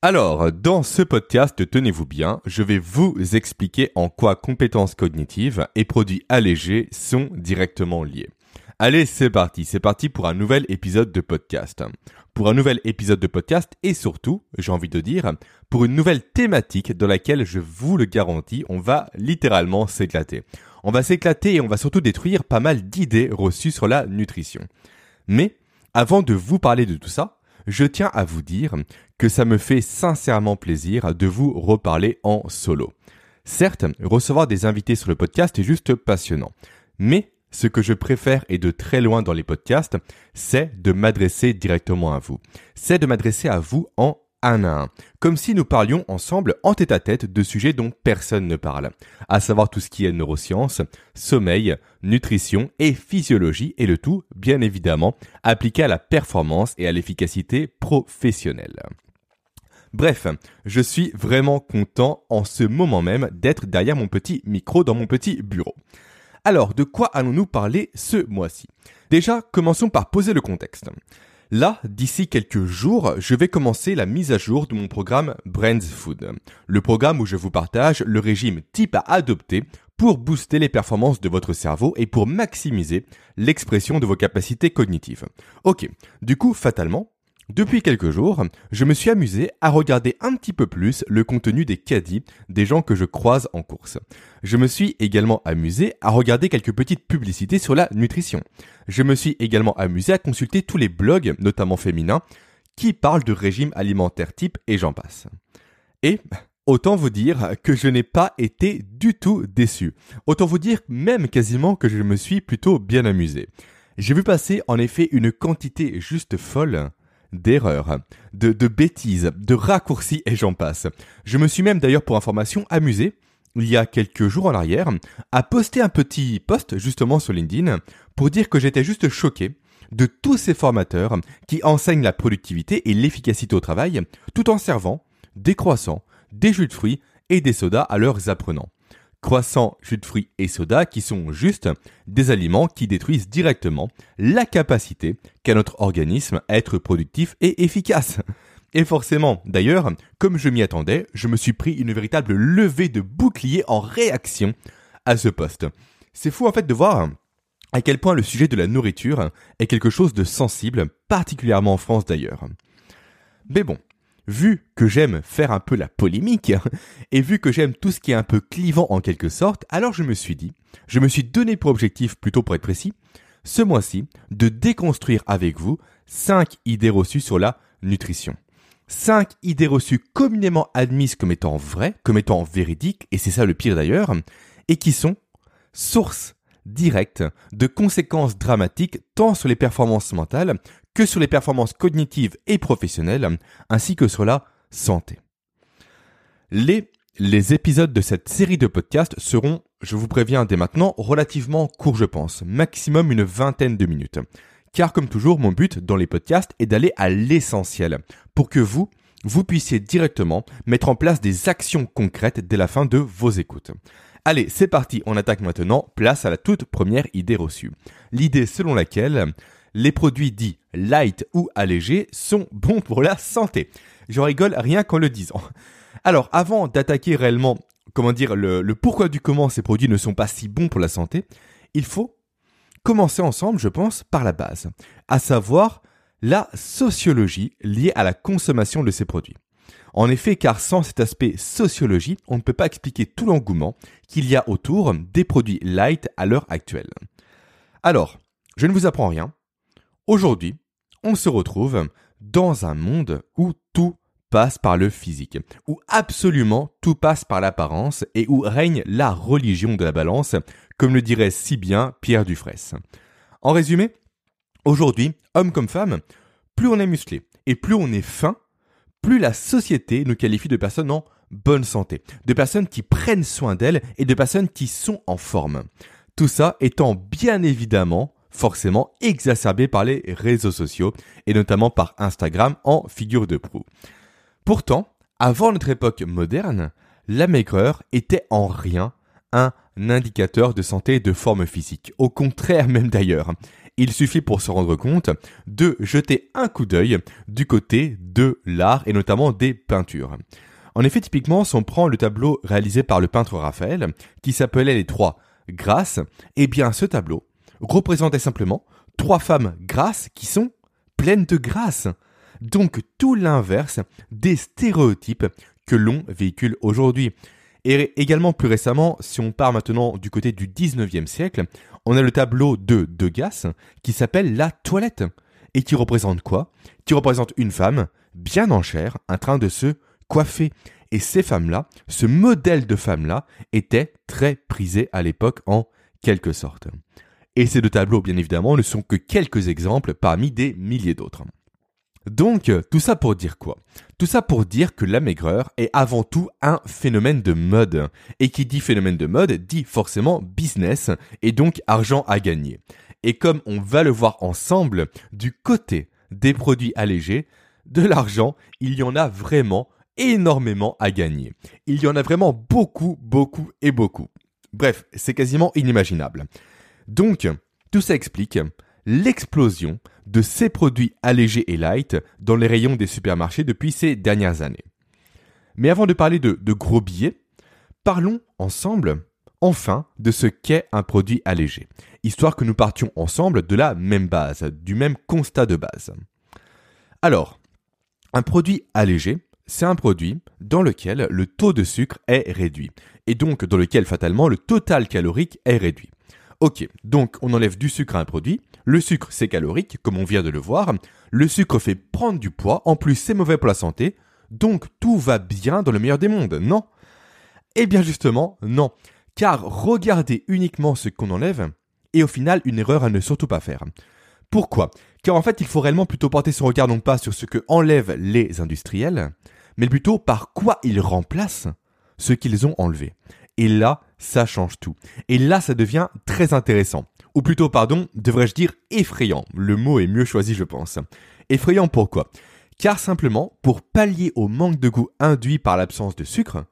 Alors, dans ce podcast, tenez-vous bien, je vais vous expliquer en quoi compétences cognitives et produits allégés sont directement liés. Allez, c'est parti, c'est parti pour un nouvel épisode de podcast. Pour un nouvel épisode de podcast et surtout, j'ai envie de dire, pour une nouvelle thématique dans laquelle je vous le garantis, on va littéralement s'éclater. On va s'éclater et on va surtout détruire pas mal d'idées reçues sur la nutrition. Mais, avant de vous parler de tout ça, je tiens à vous dire que ça me fait sincèrement plaisir de vous reparler en solo. Certes, recevoir des invités sur le podcast est juste passionnant, mais ce que je préfère et de très loin dans les podcasts, c'est de m'adresser directement à vous. C'est de m'adresser à vous en un à un, comme si nous parlions ensemble en tête à tête de sujets dont personne ne parle, à savoir tout ce qui est neurosciences, sommeil, nutrition et physiologie, et le tout, bien évidemment, appliqué à la performance et à l'efficacité professionnelle. Bref, je suis vraiment content en ce moment même d'être derrière mon petit micro dans mon petit bureau. Alors, de quoi allons-nous parler ce mois-ci? Déjà, commençons par poser le contexte. Là, d'ici quelques jours, je vais commencer la mise à jour de mon programme Brains Food. Le programme où je vous partage le régime type à adopter pour booster les performances de votre cerveau et pour maximiser l'expression de vos capacités cognitives. Ok, du coup, fatalement, depuis quelques jours, je me suis amusé à regarder un petit peu plus le contenu des caddies des gens que je croise en course. Je me suis également amusé à regarder quelques petites publicités sur la nutrition. Je me suis également amusé à consulter tous les blogs, notamment féminins, qui parlent de régime alimentaire type et j'en passe. Et Autant vous dire que je n'ai pas été du tout déçu. Autant vous dire même quasiment que je me suis plutôt bien amusé. J'ai vu passer en effet une quantité juste folle d'erreurs, de, bêtises, de raccourcis et j'en passe. Je me suis même d'ailleurs pour information amusé, il y a quelques jours en arrière, à poster un petit post justement sur LinkedIn pour dire que j'étais juste choqué de tous ces formateurs qui enseignent la productivité et l'efficacité au travail tout en servant des croissants, des jus de fruits et des sodas à leurs apprenants croissants, jus de fruits et soda qui sont juste des aliments qui détruisent directement la capacité qu'a notre organisme à être productif et efficace. Et forcément, d'ailleurs, comme je m'y attendais, je me suis pris une véritable levée de bouclier en réaction à ce poste. C'est fou en fait de voir à quel point le sujet de la nourriture est quelque chose de sensible, particulièrement en France d'ailleurs. Mais bon, vu que j'aime faire un peu la polémique, et vu que j'aime tout ce qui est un peu clivant en quelque sorte, alors je me suis dit, je me suis donné pour objectif, plutôt pour être précis, ce mois-ci, de déconstruire avec vous 5 idées reçues sur la nutrition. 5 idées reçues communément admises comme étant vraies, comme étant véridiques, et c'est ça le pire d'ailleurs, et qui sont source directe de conséquences dramatiques tant sur les performances mentales que sur les performances cognitives et professionnelles, ainsi que sur la santé. Les, épisodes de cette série de podcasts seront, je vous préviens dès maintenant, relativement courts je pense, maximum une vingtaine de minutes. Car comme toujours, mon but dans les podcasts est d'aller à l'essentiel, pour que vous, vous puissiez directement mettre en place des actions concrètes dès la fin de vos écoutes. Allez, c'est parti, on attaque maintenant, place à la toute première idée reçue. L'idée selon laquelle les produits dits light ou allégés sont bons pour la santé. Je rigole rien qu'en le disant. Alors, avant d'attaquer réellement, comment dire, le, le, pourquoi du comment ces produits ne sont pas si bons pour la santé, il faut commencer ensemble, je pense, par la base, à savoir la sociologie liée à la consommation de ces produits. En effet, car sans cet aspect sociologie, on ne peut pas expliquer tout l'engouement qu'il y a autour des produits light à l'heure actuelle. Alors, je ne vous apprends rien, Aujourd'hui, on se retrouve dans un monde où tout passe par le physique, où absolument tout passe par l'apparence et où règne la religion de la balance, comme le dirait si bien Pierre Dufresne. En résumé, aujourd'hui, homme comme femme, plus on est musclé et plus on est fin, plus la société nous qualifie de personnes en bonne santé, de personnes qui prennent soin d'elles et de personnes qui sont en forme. Tout ça étant bien évidemment forcément exacerbé par les réseaux sociaux et notamment par Instagram en figure de proue. Pourtant, avant notre époque moderne, la maigreur était en rien un indicateur de santé et de forme physique. Au contraire même d'ailleurs. Il suffit pour se rendre compte de jeter un coup d'œil du côté de l'art et notamment des peintures. En effet, typiquement, si on prend le tableau réalisé par le peintre Raphaël, qui s'appelait les trois grâces, eh bien ce tableau représentait simplement trois femmes grâces qui sont pleines de grâce. Donc tout l'inverse des stéréotypes que l'on véhicule aujourd'hui. Et également plus récemment, si on part maintenant du côté du 19e siècle, on a le tableau de Degas qui s'appelle La toilette. Et qui représente quoi? Qui représente une femme bien en chair, en train de se coiffer. Et ces femmes-là, ce modèle de femmes-là, était très prisé à l'époque en quelque sorte. Et ces deux tableaux, bien évidemment, ne sont que quelques exemples parmi des milliers d'autres. Donc, tout ça pour dire quoi? Tout ça pour dire que la maigreur est avant tout un phénomène de mode. Et qui dit phénomène de mode dit forcément business et donc argent à gagner. Et comme on va le voir ensemble, du côté des produits allégés, de l'argent, il y en a vraiment énormément à gagner. Il y en a vraiment beaucoup, beaucoup et beaucoup. Bref, c'est quasiment inimaginable. Donc, tout ça explique l'explosion de ces produits allégés et light dans les rayons des supermarchés depuis ces dernières années. Mais avant de parler de, gros billets, parlons ensemble enfin de ce qu'est un produit allégé, histoire que nous partions ensemble de la même base, du même constat de base. Alors, un produit allégé, c'est un produit dans lequel le taux de sucre est réduit, et donc dans lequel fatalement le total calorique est réduit. Ok, donc on enlève du sucre à un produit. Le sucre, c'est calorique, comme on vient de le voir. Le sucre fait prendre du poids. En plus, c'est mauvais pour la santé. Donc tout va bien dans le meilleur des mondes, non? Eh bien justement, non. Car regardez uniquement ce qu'on enlève, et au final, une erreur à ne surtout pas faire. Pourquoi? Car en fait, il faut réellement plutôt porter son regard non pas sur ce que enlèvent les industriels, mais plutôt par quoi ils remplacent ce qu'ils ont enlevé. Et là, ça change tout. Et là, ça devient très intéressant. Ou plutôt, pardon, devrais-je dire effrayant. Le mot est mieux choisi, je pense. Effrayant pourquoi? Car simplement, pour pallier au manque de goût induit par l'absence de sucre,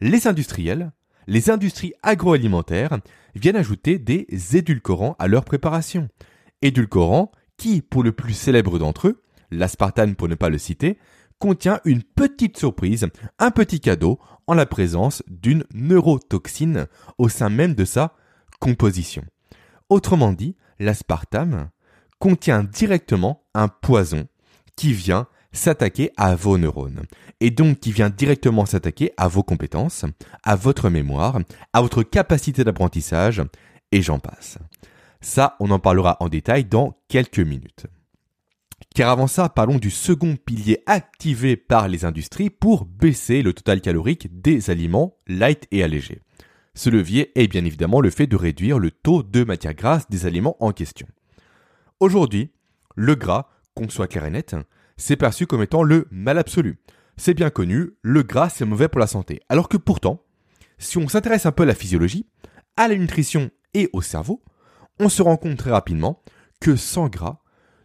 les industriels, les industries agroalimentaires viennent ajouter des édulcorants à leur préparation. Édulcorants qui, pour le plus célèbre d'entre eux, l'aspartame pour ne pas le citer, contient une petite surprise, un petit cadeau en la présence d'une neurotoxine au sein même de sa composition. Autrement dit, l'aspartame contient directement un poison qui vient s'attaquer à vos neurones et donc qui vient directement s'attaquer à vos compétences, à votre mémoire, à votre capacité d'apprentissage et j'en passe. Ça, on en parlera en détail dans quelques minutes. Car avant ça, parlons du second pilier activé par les industries pour baisser le total calorique des aliments light et allégés. Ce levier est bien évidemment le fait de réduire le taux de matière grasse des aliments en question. Aujourd'hui, le gras, qu'on soit clair et net, c'est perçu comme étant le mal absolu. C'est bien connu, le gras c'est mauvais pour la santé. Alors que pourtant, si on s'intéresse un peu à la physiologie, à la nutrition et au cerveau, on se rend compte très rapidement que sans gras,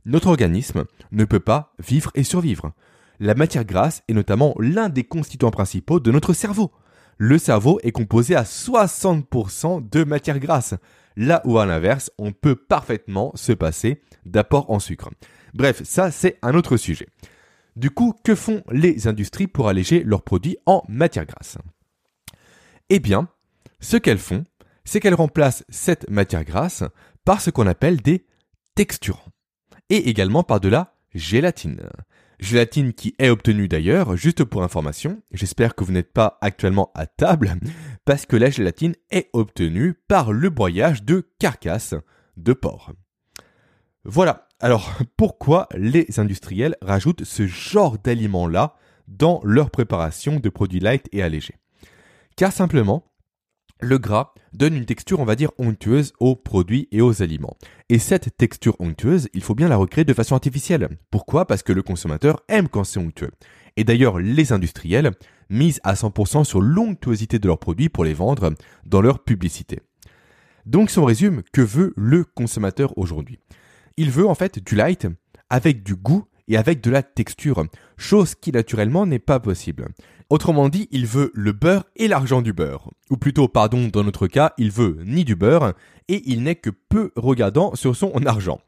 notre organisme ne peut pas vivre et survivre. La matière grasse est notamment l'un des constituants principaux de notre cerveau. Le cerveau est composé à 60% de matière grasse, là où à l'inverse, on peut parfaitement se passer d'apport en sucre. Bref, ça c'est un autre sujet. Du coup, que font les industries pour alléger leurs produits en matière grasse? Eh bien, ce qu'elles font, c'est qu'elles remplacent cette matière grasse par ce qu'on appelle des texturants et également par de la gélatine. Gélatine qui est obtenue d'ailleurs, juste pour information, j'espère que vous n'êtes pas actuellement à table, parce que la gélatine est obtenue par le broyage de carcasses de porc. Voilà, alors pourquoi les industriels rajoutent ce genre d'aliments-là dans leur préparation de produits light et allégés? Car simplement, le gras donne une texture, on va dire, onctueuse aux produits et aux aliments. Et cette texture onctueuse, il faut bien la recréer de façon artificielle. Pourquoi? Parce que le consommateur aime quand c'est onctueux. Et d'ailleurs, les industriels misent à 100% sur l'onctuosité de leurs produits pour les vendre dans leur publicité. Donc si on résume, que veut le consommateur aujourd'hui? Il veut en fait du light avec du goût et avec de la texture, chose qui naturellement n'est pas possible. Autrement dit, il veut le beurre et l'argent du beurre. Ou plutôt, pardon, dans notre cas, il veut ni du beurre et il n'est que peu regardant sur son argent.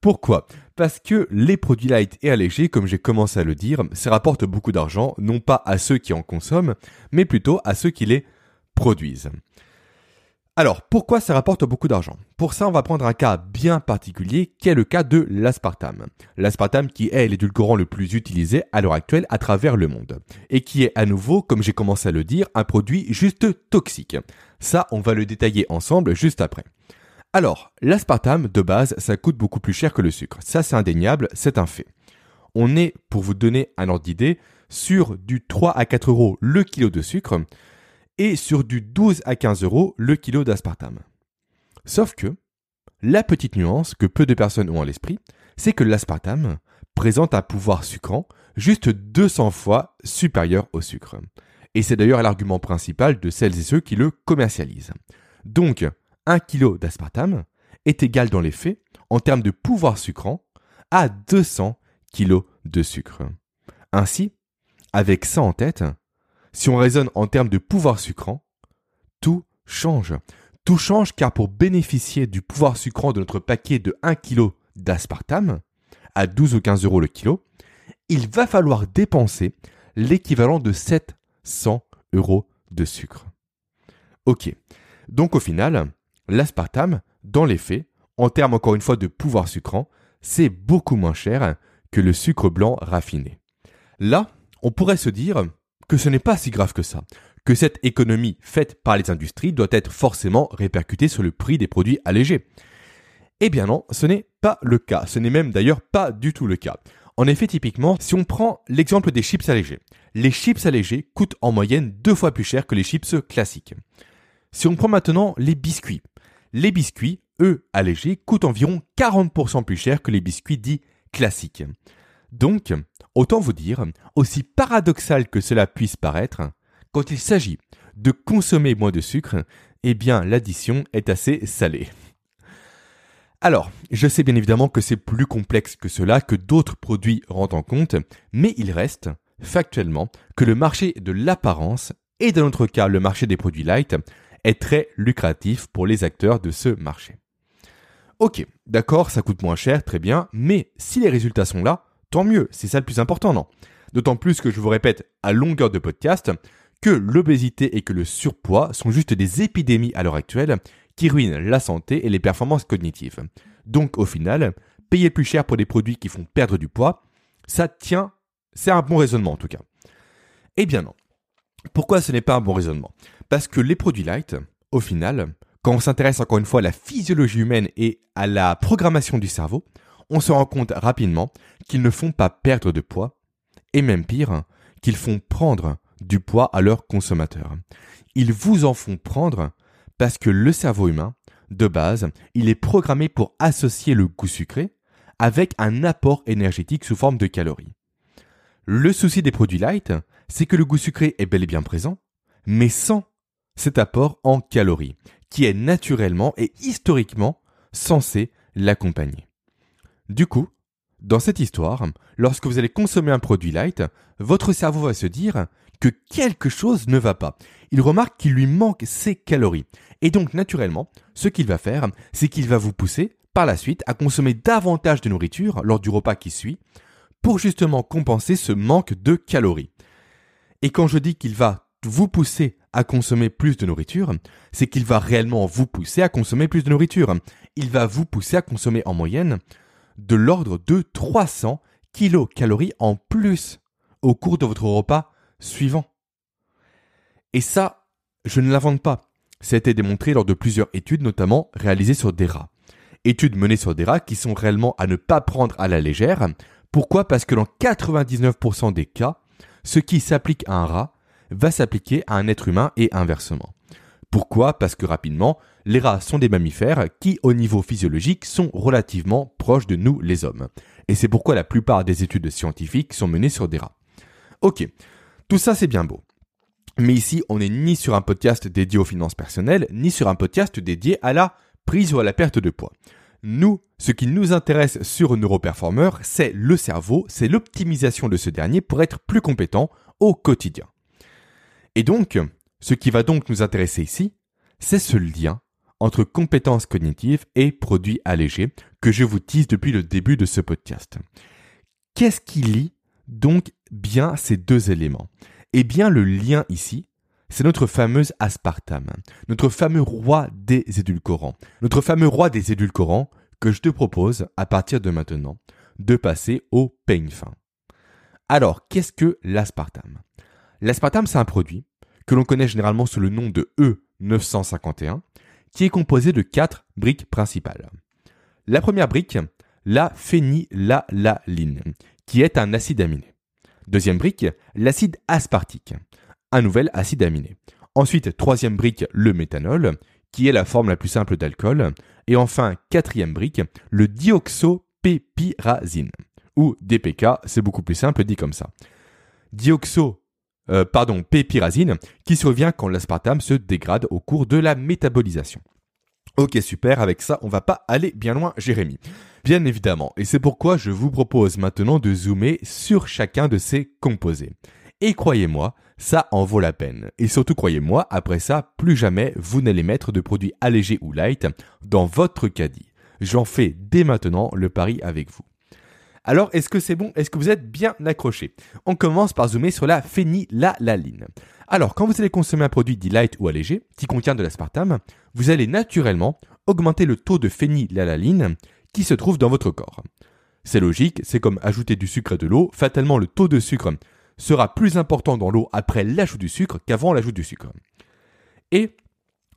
Pourquoi? Parce que les produits light et allégés, comme j'ai commencé à le dire, ça rapporte beaucoup d'argent, non pas à ceux qui en consomment, mais plutôt à ceux qui les produisent. Alors, pourquoi ça rapporte beaucoup d'argent? Pour ça, on va prendre un cas bien particulier qui est le cas de l'aspartame. L'aspartame qui est l'édulcorant le plus utilisé à l'heure actuelle à travers le monde. Et qui est à nouveau, comme j'ai commencé à le dire, un produit juste toxique. Ça, on va le détailler ensemble juste après. Alors, l'aspartame, de base, ça coûte beaucoup plus cher que le sucre. Ça, c'est indéniable, c'est un fait. On est, pour vous donner un ordre d'idée, sur du 3 à 4 euros le kilo de sucre, et sur du 12 à 15 euros le kilo d'aspartame. Sauf que, la petite nuance que peu de personnes ont à l'esprit, c'est que l'aspartame présente un pouvoir sucrant juste 200 fois supérieur au sucre. Et c'est d'ailleurs l'argument principal de celles et ceux qui le commercialisent. Donc, 1 kg d'aspartame est égal dans les faits, en termes de pouvoir sucrant, à 200 kg de sucre. Ainsi, avec ça en tête, si on raisonne en termes de pouvoir sucrant, tout change. Tout change car pour bénéficier du pouvoir sucrant de notre paquet de 1 kg d'aspartame, à 12 ou 15 euros le kilo, il va falloir dépenser l'équivalent de 700 euros de sucre. Ok. Donc au final, l'aspartame, dans les faits, en termes encore une fois de pouvoir sucrant, c'est beaucoup moins cher que le sucre blanc raffiné. Là, on pourrait se dire, que ce n'est pas si grave que ça, que cette économie faite par les industries doit être forcément répercutée sur le prix des produits allégés. Eh bien non, ce n'est pas le cas, ce n'est même d'ailleurs pas du tout le cas. En effet, typiquement, si on prend l'exemple des chips allégés, les chips allégés coûtent en moyenne deux fois plus cher que les chips classiques. Si on prend maintenant les biscuits, les biscuits, eux, allégés, coûtent environ 40% plus cher que les biscuits dits classiques. Donc, autant vous dire, aussi paradoxal que cela puisse paraître, quand il s'agit de consommer moins de sucre, eh bien l'addition est assez salée. Alors, je sais bien évidemment que c'est plus complexe que cela, que d'autres produits rentrent en compte, mais il reste, factuellement, que le marché de l'apparence, et dans notre cas le marché des produits light, est très lucratif pour les acteurs de ce marché. Ok, d'accord, ça coûte moins cher, très bien, mais si les résultats sont là, tant mieux, c'est ça le plus important, non? D'autant plus que je vous répète à longueur de podcast que l'obésité et que le surpoids sont juste des épidémies à l'heure actuelle qui ruinent la santé et les performances cognitives. Donc au final, payer plus cher pour des produits qui font perdre du poids, ça tient, c'est un bon raisonnement en tout cas. Eh bien non. Pourquoi ce n'est pas un bon raisonnement? Parce que les produits light, au final, quand on s'intéresse encore une fois à la physiologie humaine et à la programmation du cerveau, on se rend compte rapidement qu'ils ne font pas perdre de poids, et même pire, qu'ils font prendre du poids à leurs consommateurs. Ils vous en font prendre parce que le cerveau humain, de base, il est programmé pour associer le goût sucré avec un apport énergétique sous forme de calories. Le souci des produits light, c'est que le goût sucré est bel et bien présent, mais sans cet apport en calories, qui est naturellement et historiquement censé l'accompagner. Du coup, dans cette histoire, lorsque vous allez consommer un produit light, votre cerveau va se dire que quelque chose ne va pas. Il remarque qu'il lui manque ses calories. Et donc, naturellement, ce qu'il va faire, c'est qu'il va vous pousser, par la suite, à consommer davantage de nourriture lors du repas qui suit, pour justement compenser ce manque de calories. Et quand je dis qu'il va vous pousser à consommer plus de nourriture, c'est qu'il va réellement vous pousser à consommer plus de nourriture. Il va vous pousser à consommer en moyenne de l'ordre de 300 kilocalories en plus au cours de votre repas suivant. Et ça, je ne l'invente pas. Ça a été démontré lors de plusieurs études, notamment réalisées sur des rats. Études menées sur des rats qui sont réellement à ne pas prendre à la légère. Pourquoi? Parce que dans 99% des cas, ce qui s'applique à un rat va s'appliquer à un être humain et inversement. Pourquoi? Parce que rapidement, les rats sont des mammifères qui, au niveau physiologique, sont relativement proches de nous les hommes. Et c'est pourquoi la plupart des études scientifiques sont menées sur des rats. Ok, tout ça c'est bien beau. Mais ici, on n'est ni sur un podcast dédié aux finances personnelles, ni sur un podcast dédié à la prise ou à la perte de poids. Nous, ce qui nous intéresse sur Neuroperformer, c'est le cerveau, c'est l'optimisation de ce dernier pour être plus compétent au quotidien. Et donc, ce qui va donc nous intéresser ici, c'est ce lien entre compétences cognitives et produits allégés que je vous tease depuis le début de ce podcast. Qu'est-ce qui lie donc bien ces deux éléments? Eh bien, le lien ici, c'est notre fameuse aspartame, notre fameux roi des édulcorants, notre fameux roi des édulcorants que je te propose à partir de maintenant de passer au peigne fin. Alors, qu'est-ce que l'aspartame? L'aspartame, c'est un produit que l'on connaît généralement sous le nom de E951, qui est composé de quatre briques principales. La première brique, la phénylalanine, qui est un acide aminé. Deuxième brique, l'acide aspartique, un nouvel acide aminé. Ensuite, troisième brique, le méthanol, qui est la forme la plus simple d'alcool. Et enfin, quatrième brique, le dioxopépirazine, ou DPK, c'est beaucoup plus simple dit comme ça. Dioxo, euh, pardon, pépirazine, qui survient quand l'aspartame se dégrade au cours de la métabolisation. Ok, super, avec ça, on va pas aller bien loin, Jérémy. Bien évidemment, et c'est pourquoi je vous propose maintenant de zoomer sur chacun de ces composés. Et croyez-moi, ça en vaut la peine. Et surtout croyez-moi, après ça, plus jamais vous n'allez mettre de produits allégés ou light dans votre caddie. J'en fais dès maintenant le pari avec vous. Alors, est-ce que c'est bon? Est-ce que vous êtes bien accroché? On commence par zoomer sur la phénylalanine. Alors, quand vous allez consommer un produit dit light ou allégé, qui contient de l'aspartame, vous allez naturellement augmenter le taux de phénylalanine qui se trouve dans votre corps. C'est logique, c'est comme ajouter du sucre et de l'eau, fatalement le taux de sucre sera plus important dans l'eau après l'ajout du sucre qu'avant l'ajout du sucre. Et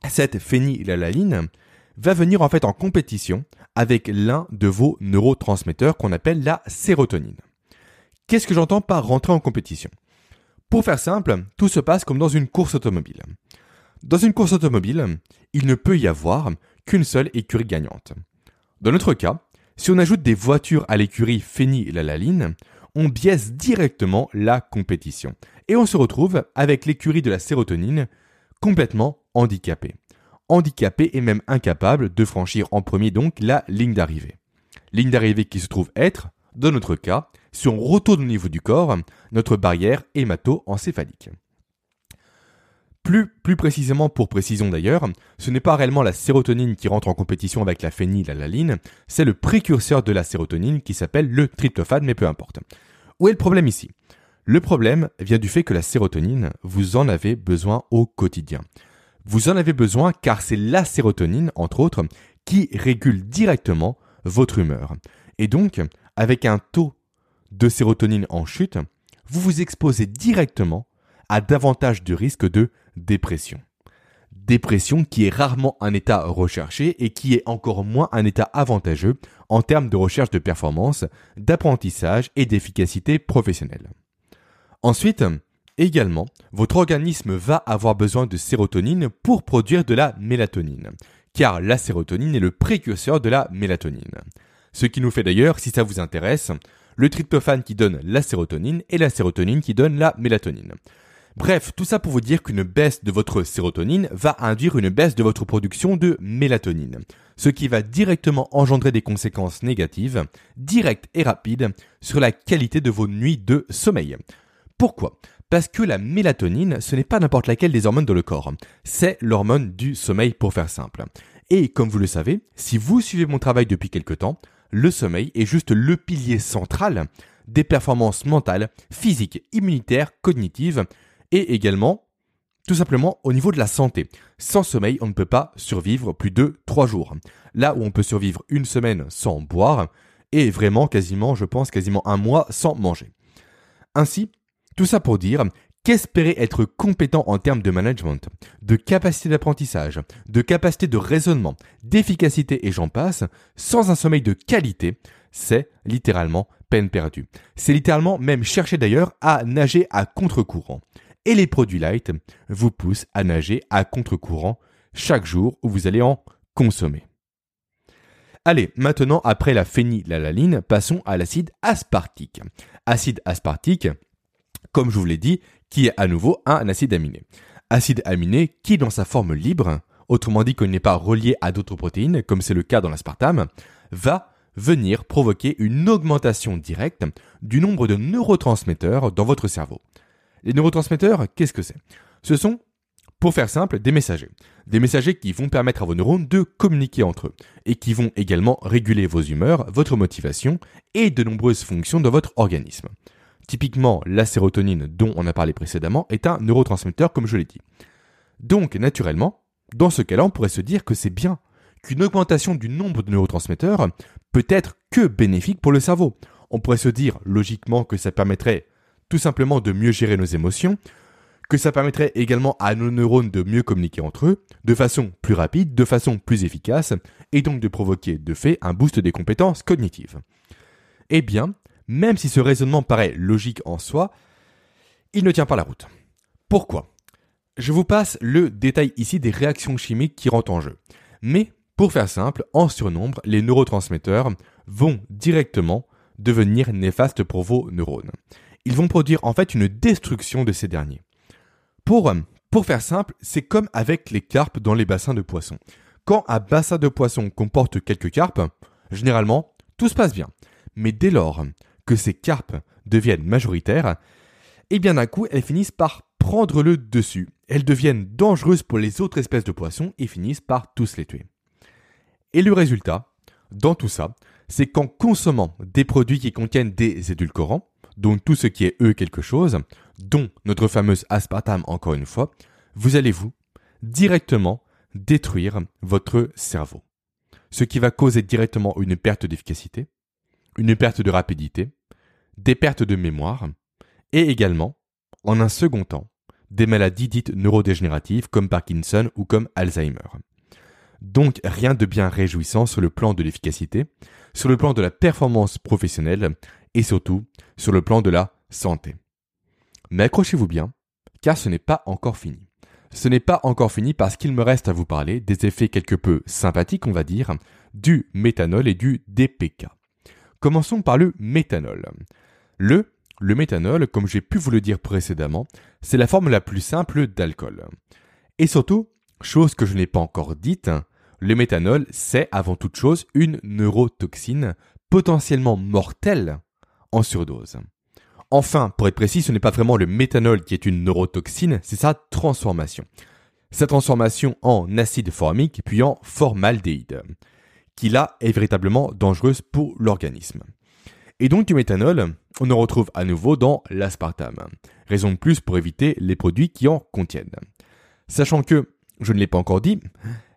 cette phénylalanine va venir en fait en compétition avec l'un de vos neurotransmetteurs qu'on appelle la sérotonine. Qu'est-ce que j'entends par rentrer en compétition? Pour faire simple, tout se passe comme dans une course automobile. Dans une course automobile, il ne peut y avoir qu'une seule écurie gagnante. Dans notre cas, si on ajoute des voitures à l'écurie phénylalanine, on biaise directement la compétition. Et on se retrouve avec l'écurie de la sérotonine complètement handicapée. Handicapée et même incapable de franchir en premier donc la ligne d'arrivée. Ligne d'arrivée qui se trouve être, dans notre cas, si on retourne au niveau du corps, notre barrière hémato-encéphalique. Plus, plus précisément pour précision d'ailleurs, ce n'est pas réellement la sérotonine qui rentre en compétition avec la phénylalanine, c'est le précurseur de la sérotonine qui s'appelle le tryptophane, mais peu importe. Où est le problème ici? Le problème vient du fait que la sérotonine, vous en avez besoin au quotidien. Vous en avez besoin car c'est la sérotonine, entre autres, qui régule directement votre humeur. Et donc, avec un taux de sérotonine en chute, vous vous exposez directement à davantage de risques de dépression. Dépression qui est rarement un état recherché et qui est encore moins un état avantageux en termes de recherche de performance, d'apprentissage et d'efficacité professionnelle. Ensuite, également, votre organisme va avoir besoin de sérotonine pour produire de la mélatonine, car la sérotonine est le précurseur de la mélatonine. Ce qui nous fait d'ailleurs, si ça vous intéresse, le tryptophane qui donne la sérotonine et la sérotonine qui donne la mélatonine. Bref, tout ça pour vous dire qu'une baisse de votre sérotonine va induire une baisse de votre production de mélatonine, ce qui va directement engendrer des conséquences négatives, directes et rapides, sur la qualité de vos nuits de sommeil. Pourquoi? Parce que la mélatonine, ce n'est pas n'importe laquelle des hormones dans le corps, c'est l'hormone du sommeil pour faire simple. Et comme vous le savez, si vous suivez mon travail depuis quelque temps, le sommeil est juste le pilier central des performances mentales, physiques, immunitaires, cognitives, et également, tout simplement, au niveau de la santé. Sans sommeil, on ne peut pas survivre plus de 3 jours. Là où on peut survivre une semaine sans boire, et vraiment quasiment, je pense, quasiment un mois sans manger. Ainsi, tout ça pour dire qu'espérer être compétent en termes de management, de capacité d'apprentissage, de capacité de raisonnement, d'efficacité et j'en passe, sans un sommeil de qualité, c'est littéralement peine perdue. C'est littéralement même chercher d'ailleurs à nager à contre-courant et les produits light vous poussent à nager à contre-courant chaque jour où vous allez en consommer. Allez, maintenant, après la phénylalanine, passons à l'acide aspartique. Acide aspartique, comme je vous l'ai dit, qui est à nouveau un acide aminé. Acide aminé qui, dans sa forme libre, autrement dit qu'il n'est pas relié à d'autres protéines, comme c'est le cas dans l'aspartame, va venir provoquer une augmentation directe du nombre de neurotransmetteurs dans votre cerveau. Les neurotransmetteurs, qu'est-ce que c'est? Ce sont, pour faire simple, des messagers. Des messagers qui vont permettre à vos neurones de communiquer entre eux et qui vont également réguler vos humeurs, votre motivation et de nombreuses fonctions de votre organisme. Typiquement, la sérotonine dont on a parlé précédemment est un neurotransmetteur comme je l'ai dit. Donc, naturellement, dans ce cas-là, on pourrait se dire que c'est bien qu'une augmentation du nombre de neurotransmetteurs peut être que bénéfique pour le cerveau. On pourrait se dire logiquement que ça permettrait tout simplement de mieux gérer nos émotions, que ça permettrait également à nos neurones de mieux communiquer entre eux, de façon plus rapide, de façon plus efficace, et donc de provoquer de fait un boost des compétences cognitives. Eh bien, même si ce raisonnement paraît logique en soi, il ne tient pas la route. Pourquoi? Je vous passe le détail ici des réactions chimiques qui rentrent en jeu. Mais, pour faire simple, en surnombre, les neurotransmetteurs vont directement devenir néfastes pour vos neurones. Ils vont produire en fait une destruction de ces derniers. Pour, pour faire simple, c'est comme avec les carpes dans les bassins de poissons. Quand un bassin de poissons comporte quelques carpes, généralement, tout se passe bien. Mais dès lors que ces carpes deviennent majoritaires, et eh bien d'un coup, elles finissent par prendre le dessus. Elles deviennent dangereuses pour les autres espèces de poissons et finissent par tous les tuer. Et le résultat, dans tout ça, c'est qu'en consommant des produits qui contiennent des édulcorants, donc tout ce qui est eux quelque chose, dont notre fameuse aspartame encore une fois, vous allez vous directement détruire votre cerveau. Ce qui va causer directement une perte d'efficacité, une perte de rapidité, des pertes de mémoire, et également, en un second temps, des maladies dites neurodégénératives comme Parkinson ou comme Alzheimer. Donc rien de bien réjouissant sur le plan de l'efficacité, sur le plan de la performance professionnelle et surtout sur le plan de la santé. Mais accrochez-vous bien, car ce n'est pas encore fini. Ce n'est pas encore fini parce qu'il me reste à vous parler des effets quelque peu sympathiques, on va dire, du méthanol et du DPK. Commençons par le méthanol. Le, méthanol, comme j'ai pu vous le dire précédemment, c'est la forme la plus simple d'alcool. Et surtout, chose que je n'ai pas encore dite, le méthanol, c'est avant toute chose une neurotoxine potentiellement mortelle en surdose. Enfin, pour être précis, ce n'est pas vraiment le méthanol qui est une neurotoxine, c'est sa transformation. Sa transformation en acide formique puis en formaldéhyde qui là est véritablement dangereuse pour l'organisme. Et donc du méthanol, on en retrouve à nouveau dans l'aspartame. Raison de plus pour éviter les produits qui en contiennent. Sachant que, je ne l'ai pas encore dit,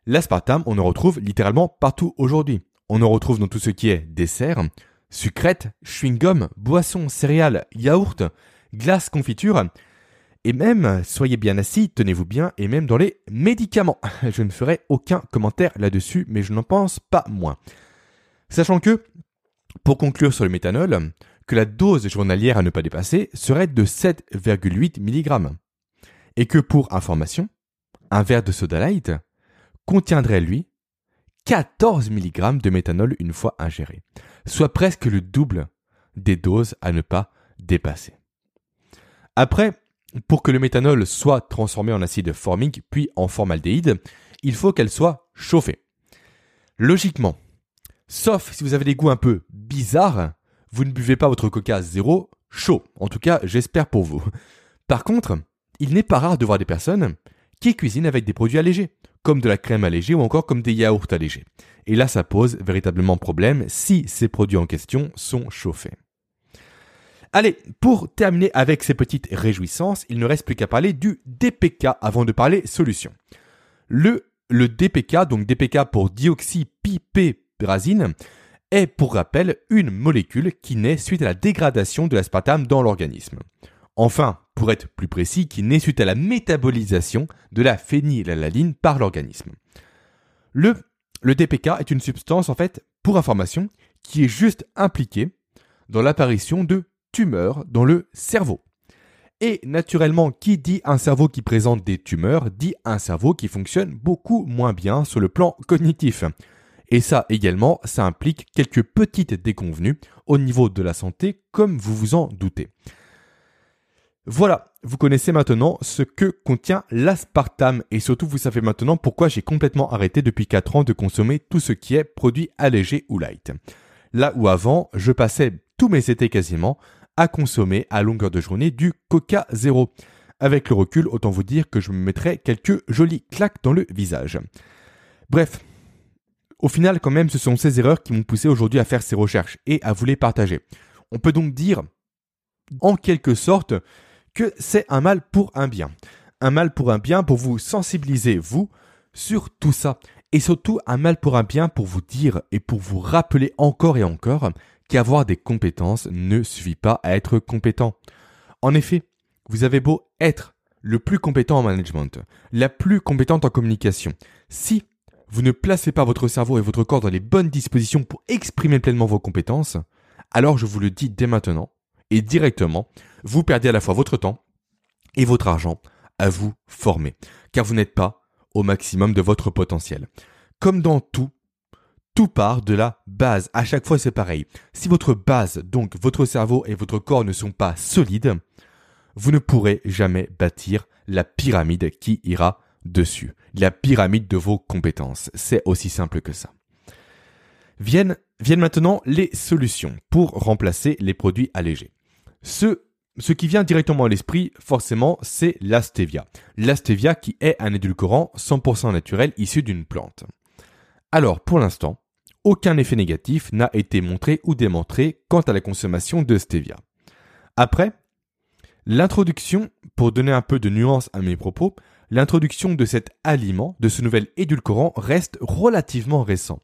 l'aspartame, on en retrouve littéralement partout aujourd'hui. On en retrouve dans tout ce qui est dessert, sucrète, chewing-gum, boissons, céréales, yaourt, glace, confiture, et même, soyez bien assis, tenez-vous bien, et même dans les médicaments. Je ne ferai aucun commentaire là-dessus, mais je n'en pense pas moins. Sachant que, pour conclure sur le méthanol, que la dose journalière à ne pas dépasser serait de 7,8 mg. Et que pour information, un verre de soda light contiendrait lui 14 mg de méthanol une fois ingéré, soit presque le double des doses à ne pas dépasser. Après, pour que le méthanol soit transformé en acide formique puis en formaldéhyde, il faut qu'elle soit chauffée. Logiquement, sauf si vous avez des goûts un peu bizarres, vous ne buvez pas votre coca zéro chaud. En tout cas, j'espère pour vous. Par contre, il n'est pas rare de voir des personnes qui cuisinent avec des produits allégés, comme de la crème allégée ou encore comme des yaourts allégés. Et là, ça pose véritablement problème si ces produits en question sont chauffés. Allez, pour terminer avec ces petites réjouissances, il ne reste plus qu'à parler du DPK avant de parler solution. Le, le DPK, donc DPK pour dioxypipéprazine, est pour rappel une molécule qui naît suite à la dégradation de l'aspartame dans l'organisme. Enfin, pour être plus précis, qui naît suite à la métabolisation de la phénylalanine par l'organisme. Le, le DPK est une substance, en fait, pour information, qui est juste impliquée dans l'apparition de tumeurs dans le cerveau. Et naturellement, qui dit un cerveau qui présente des tumeurs dit un cerveau qui fonctionne beaucoup moins bien sur le plan cognitif. Et ça également, ça implique quelques petites déconvenues au niveau de la santé, comme vous vous en doutez. Voilà, vous connaissez maintenant ce que contient l'aspartame et surtout vous savez maintenant pourquoi j'ai complètement arrêté depuis 4 ans de consommer tout ce qui est produit allégé ou light. Là où avant, je passais tous mes étés quasiment à consommer à longueur de journée du Coca Zéro. Avec le recul, autant vous dire que je me mettrais quelques jolies claques dans le visage. Bref, au final quand même ce sont ces erreurs qui m'ont poussé aujourd'hui à faire ces recherches et à vous les partager. On peut donc dire en quelque sorte que c'est un mal pour un bien. Un mal pour un bien pour vous sensibiliser, vous, sur tout ça. Et surtout un mal pour un bien pour vous dire et pour vous rappeler encore et encore qu'avoir des compétences ne suffit pas à être compétent. En effet, vous avez beau être le plus compétent en management, la plus compétente en communication. Si vous ne placez pas votre cerveau et votre corps dans les bonnes dispositions pour exprimer pleinement vos compétences, alors je vous le dis dès maintenant, et directement, vous perdez à la fois votre temps et votre argent à vous former, car vous n'êtes pas au maximum de votre potentiel. Comme dans tout, tout part de la base. À chaque fois, c'est pareil. Si votre base, donc votre cerveau et votre corps ne sont pas solides, vous ne pourrez jamais bâtir la pyramide qui ira dessus. La pyramide de vos compétences. C'est aussi simple que ça. Viennent, maintenant les solutions pour remplacer les produits allégés. Ce, ce qui vient directement à l'esprit, forcément, c'est la stevia. La stevia qui est un édulcorant 100% naturel issu d'une plante. Alors, pour l'instant, aucun effet négatif n'a été montré ou démontré quant à la consommation de stevia. Après, l'introduction, pour donner un peu de nuance à mes propos, l'introduction de cet aliment, de ce nouvel édulcorant, reste relativement récent.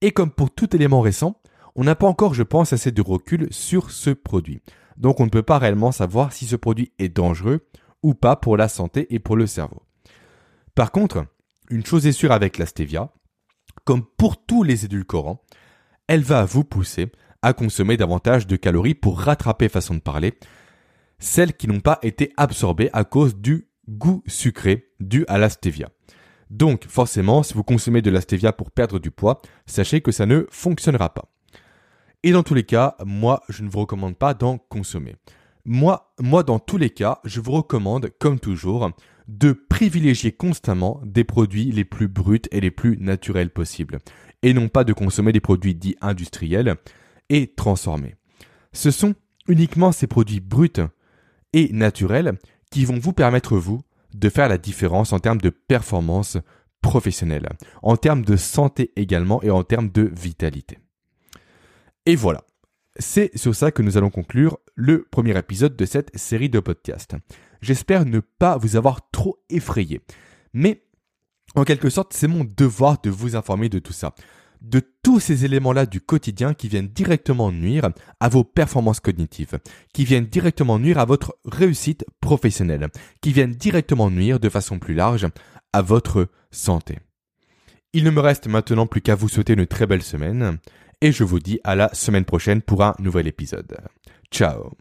Et comme pour tout élément récent, on n'a pas encore, je pense, assez de recul sur ce produit. Donc on ne peut pas réellement savoir si ce produit est dangereux ou pas pour la santé et pour le cerveau. Par contre, une chose est sûre avec la stevia, comme pour tous les édulcorants, elle va vous pousser à consommer davantage de calories pour rattraper, façon de parler, celles qui n'ont pas été absorbées à cause du goût sucré dû à la stevia. Donc forcément, si vous consommez de la stevia pour perdre du poids, sachez que ça ne fonctionnera pas. Et dans tous les cas, moi, je ne vous recommande pas d'en consommer. Moi, moi, dans tous les cas, je vous recommande, comme toujours, de privilégier constamment des produits les plus bruts et les plus naturels possibles, et non pas de consommer des produits dits industriels et transformés. Ce sont uniquement ces produits bruts et naturels qui vont vous permettre, vous, de faire la différence en termes de performance professionnelle, en termes de santé également et en termes de vitalité. Et voilà. C'est sur ça que nous allons conclure le premier épisode de cette série de podcasts. J'espère ne pas vous avoir trop effrayé. Mais, en quelque sorte, c'est mon devoir de vous informer de tout ça. De tous ces éléments-là du quotidien qui viennent directement nuire à vos performances cognitives, qui viennent directement nuire à votre réussite professionnelle, qui viennent directement nuire de façon plus large à votre santé. Il ne me reste maintenant plus qu'à vous souhaiter une très belle semaine et je vous dis à la semaine prochaine pour un nouvel épisode. Ciao